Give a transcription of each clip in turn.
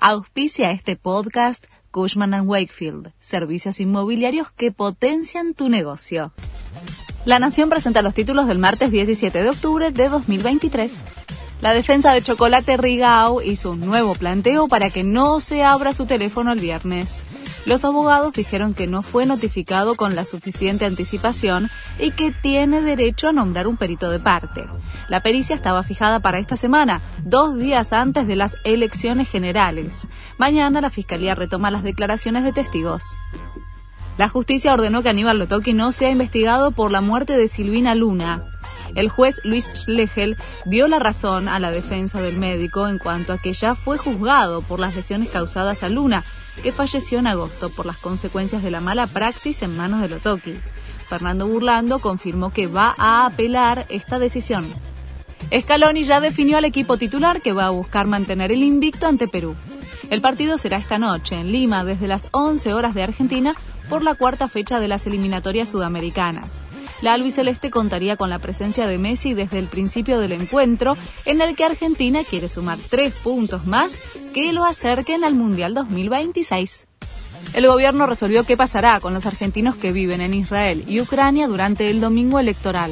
Auspicia este podcast Cushman ⁇ Wakefield, servicios inmobiliarios que potencian tu negocio. La Nación presenta los títulos del martes 17 de octubre de 2023. La defensa de Chocolate Rigao hizo un nuevo planteo para que no se abra su teléfono el viernes. Los abogados dijeron que no fue notificado con la suficiente anticipación y que tiene derecho a nombrar un perito de parte. La pericia estaba fijada para esta semana, dos días antes de las elecciones generales. Mañana la Fiscalía retoma las declaraciones de testigos. La justicia ordenó que Aníbal Lotoki no sea investigado por la muerte de Silvina Luna. El juez Luis Schlegel dio la razón a la defensa del médico en cuanto a que ya fue juzgado por las lesiones causadas a Luna que falleció en agosto por las consecuencias de la mala praxis en manos de Lotoki. Fernando Burlando confirmó que va a apelar esta decisión. Scaloni ya definió al equipo titular que va a buscar mantener el invicto ante Perú. El partido será esta noche en Lima desde las 11 horas de Argentina por la cuarta fecha de las eliminatorias sudamericanas. La albiceleste contaría con la presencia de Messi desde el principio del encuentro, en el que Argentina quiere sumar tres puntos más que lo acerquen al Mundial 2026. El gobierno resolvió qué pasará con los argentinos que viven en Israel y Ucrania durante el domingo electoral.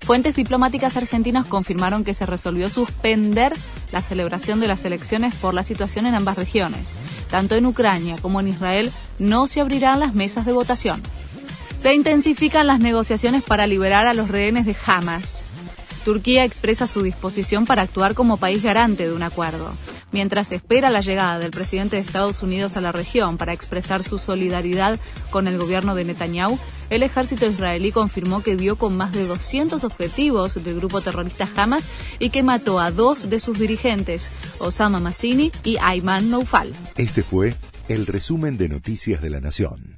Fuentes diplomáticas argentinas confirmaron que se resolvió suspender la celebración de las elecciones por la situación en ambas regiones. Tanto en Ucrania como en Israel no se abrirán las mesas de votación. Se intensifican las negociaciones para liberar a los rehenes de Hamas. Turquía expresa su disposición para actuar como país garante de un acuerdo. Mientras espera la llegada del presidente de Estados Unidos a la región para expresar su solidaridad con el gobierno de Netanyahu, el ejército israelí confirmó que dio con más de 200 objetivos del grupo terrorista Hamas y que mató a dos de sus dirigentes, Osama Massini y Ayman Noufal. Este fue el resumen de Noticias de la Nación.